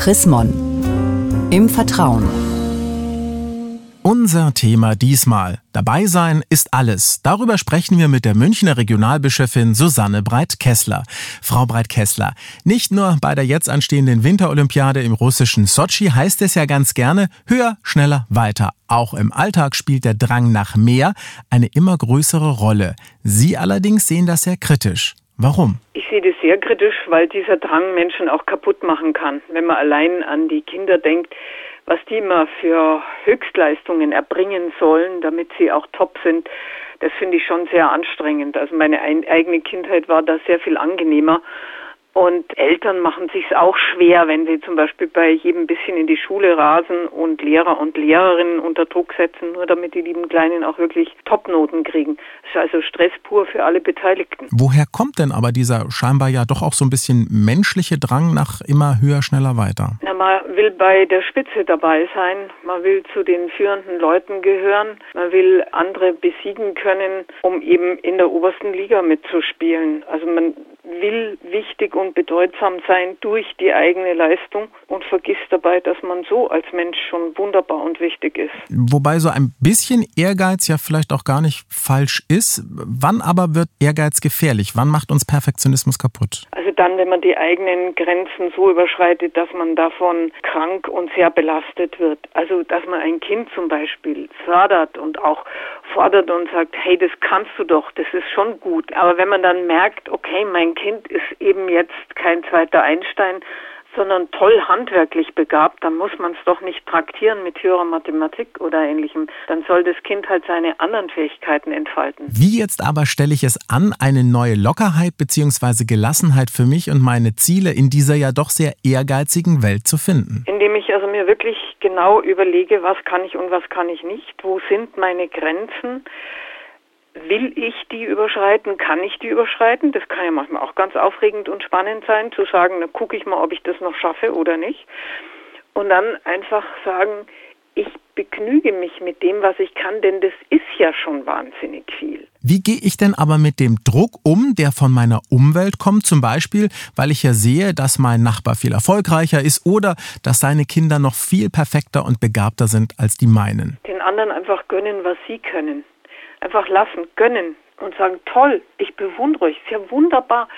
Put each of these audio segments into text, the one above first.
Chris Mon. Im Vertrauen. Unser Thema diesmal. Dabei sein ist alles. Darüber sprechen wir mit der Münchner Regionalbischöfin Susanne Breit-Kessler. Frau Breit-Kessler, nicht nur bei der jetzt anstehenden Winterolympiade im russischen Sochi heißt es ja ganz gerne höher, schneller, weiter. Auch im Alltag spielt der Drang nach mehr eine immer größere Rolle. Sie allerdings sehen das sehr kritisch. Warum? Sehe das sehr kritisch, weil dieser Drang Menschen auch kaputt machen kann. Wenn man allein an die Kinder denkt, was die immer für Höchstleistungen erbringen sollen, damit sie auch top sind, das finde ich schon sehr anstrengend. Also meine eigene Kindheit war da sehr viel angenehmer. Und Eltern machen sich auch schwer, wenn sie zum Beispiel bei jedem bisschen in die Schule rasen und Lehrer und Lehrerinnen unter Druck setzen, nur damit die lieben Kleinen auch wirklich Topnoten kriegen. Das ist also Stress pur für alle Beteiligten. Woher kommt denn aber dieser scheinbar ja doch auch so ein bisschen menschliche Drang nach immer höher, schneller, weiter? Na, man will bei der Spitze dabei sein, man will zu den führenden Leuten gehören, man will andere besiegen können, um eben in der obersten Liga mitzuspielen. Also man will wichtig und bedeutsam sein durch die eigene Leistung und vergisst dabei, dass man so als Mensch schon wunderbar und wichtig ist. Wobei so ein bisschen Ehrgeiz ja vielleicht auch gar nicht falsch ist. Wann aber wird Ehrgeiz gefährlich? Wann macht uns Perfektionismus kaputt? Also dann, wenn man die eigenen Grenzen so überschreitet, dass man davon krank und sehr belastet wird. Also, dass man ein Kind zum Beispiel fördert und auch fordert und sagt, hey, das kannst du doch, das ist schon gut. Aber wenn man dann merkt, okay, mein Kind ist eben jetzt kein zweiter Einstein, sondern toll handwerklich begabt, dann muss man es doch nicht traktieren mit höherer Mathematik oder ähnlichem. Dann soll das Kind halt seine anderen Fähigkeiten entfalten. Wie jetzt aber stelle ich es an, eine neue Lockerheit bzw. Gelassenheit für mich und meine Ziele in dieser ja doch sehr ehrgeizigen Welt zu finden? Indem ich also mir wirklich genau überlege, was kann ich und was kann ich nicht, wo sind meine Grenzen, Will ich die überschreiten? Kann ich die überschreiten? Das kann ja manchmal auch ganz aufregend und spannend sein, zu sagen, na gucke ich mal, ob ich das noch schaffe oder nicht. Und dann einfach sagen, ich begnüge mich mit dem, was ich kann, denn das ist ja schon wahnsinnig viel. Wie gehe ich denn aber mit dem Druck um, der von meiner Umwelt kommt, zum Beispiel, weil ich ja sehe, dass mein Nachbar viel erfolgreicher ist oder dass seine Kinder noch viel perfekter und begabter sind als die meinen? Den anderen einfach gönnen, was sie können einfach lassen, gönnen und sagen, toll, ich bewundere euch, ist ja wunderbar.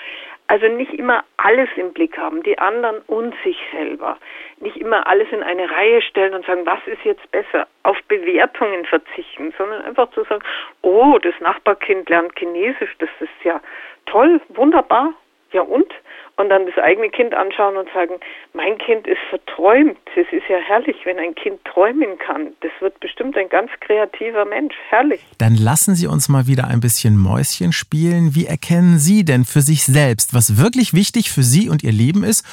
Also nicht immer alles im Blick haben, die anderen und sich selber. Nicht immer alles in eine Reihe stellen und sagen, was ist jetzt besser? Auf Bewertungen verzichten, sondern einfach zu sagen, oh, das Nachbarkind lernt Chinesisch, das ist ja toll, wunderbar. Ja und? Und dann das eigene Kind anschauen und sagen, mein Kind ist verträumt. Es ist ja herrlich, wenn ein Kind träumen kann. Das wird bestimmt ein ganz kreativer Mensch. Herrlich. Dann lassen Sie uns mal wieder ein bisschen Mäuschen spielen. Wie erkennen Sie denn für sich selbst, was wirklich wichtig für Sie und Ihr Leben ist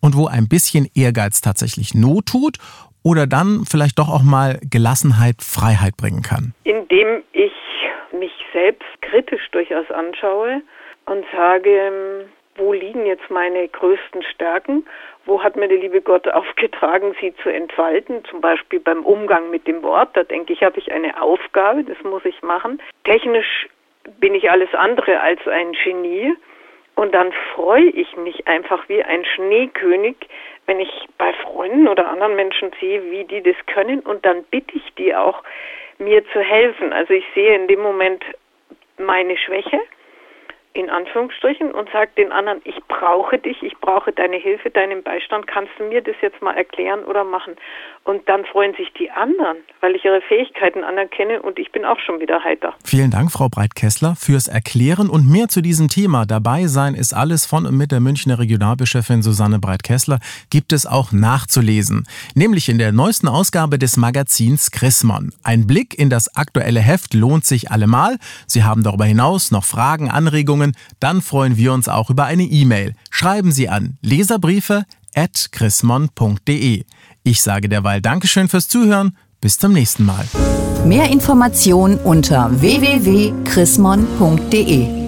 und wo ein bisschen Ehrgeiz tatsächlich Not tut oder dann vielleicht doch auch mal Gelassenheit, Freiheit bringen kann? Indem ich mich selbst kritisch durchaus anschaue und sage, wo liegen jetzt meine größten Stärken? Wo hat mir der liebe Gott aufgetragen, sie zu entfalten? Zum Beispiel beim Umgang mit dem Wort. Da denke ich, habe ich eine Aufgabe, das muss ich machen. Technisch bin ich alles andere als ein Genie. Und dann freue ich mich einfach wie ein Schneekönig, wenn ich bei Freunden oder anderen Menschen sehe, wie die das können. Und dann bitte ich die auch, mir zu helfen. Also ich sehe in dem Moment meine Schwäche in Anführungsstrichen und sagt den anderen, ich brauche dich, ich brauche deine Hilfe, deinen Beistand, kannst du mir das jetzt mal erklären oder machen? Und dann freuen sich die anderen, weil ich ihre Fähigkeiten anerkenne und ich bin auch schon wieder heiter. Vielen Dank, Frau Breit-Kessler, fürs Erklären und mehr zu diesem Thema. Dabei sein ist alles von und mit der Münchner Regionalbischöfin Susanne Breit-Kessler, gibt es auch nachzulesen. Nämlich in der neuesten Ausgabe des Magazins Chrismon. Ein Blick in das aktuelle Heft lohnt sich allemal. Sie haben darüber hinaus noch Fragen, Anregungen, dann freuen wir uns auch über eine E-Mail. Schreiben Sie an leserbriefe at chrismon.de. Ich sage derweil Dankeschön fürs Zuhören. Bis zum nächsten Mal. Mehr Informationen unter www.chrismon.de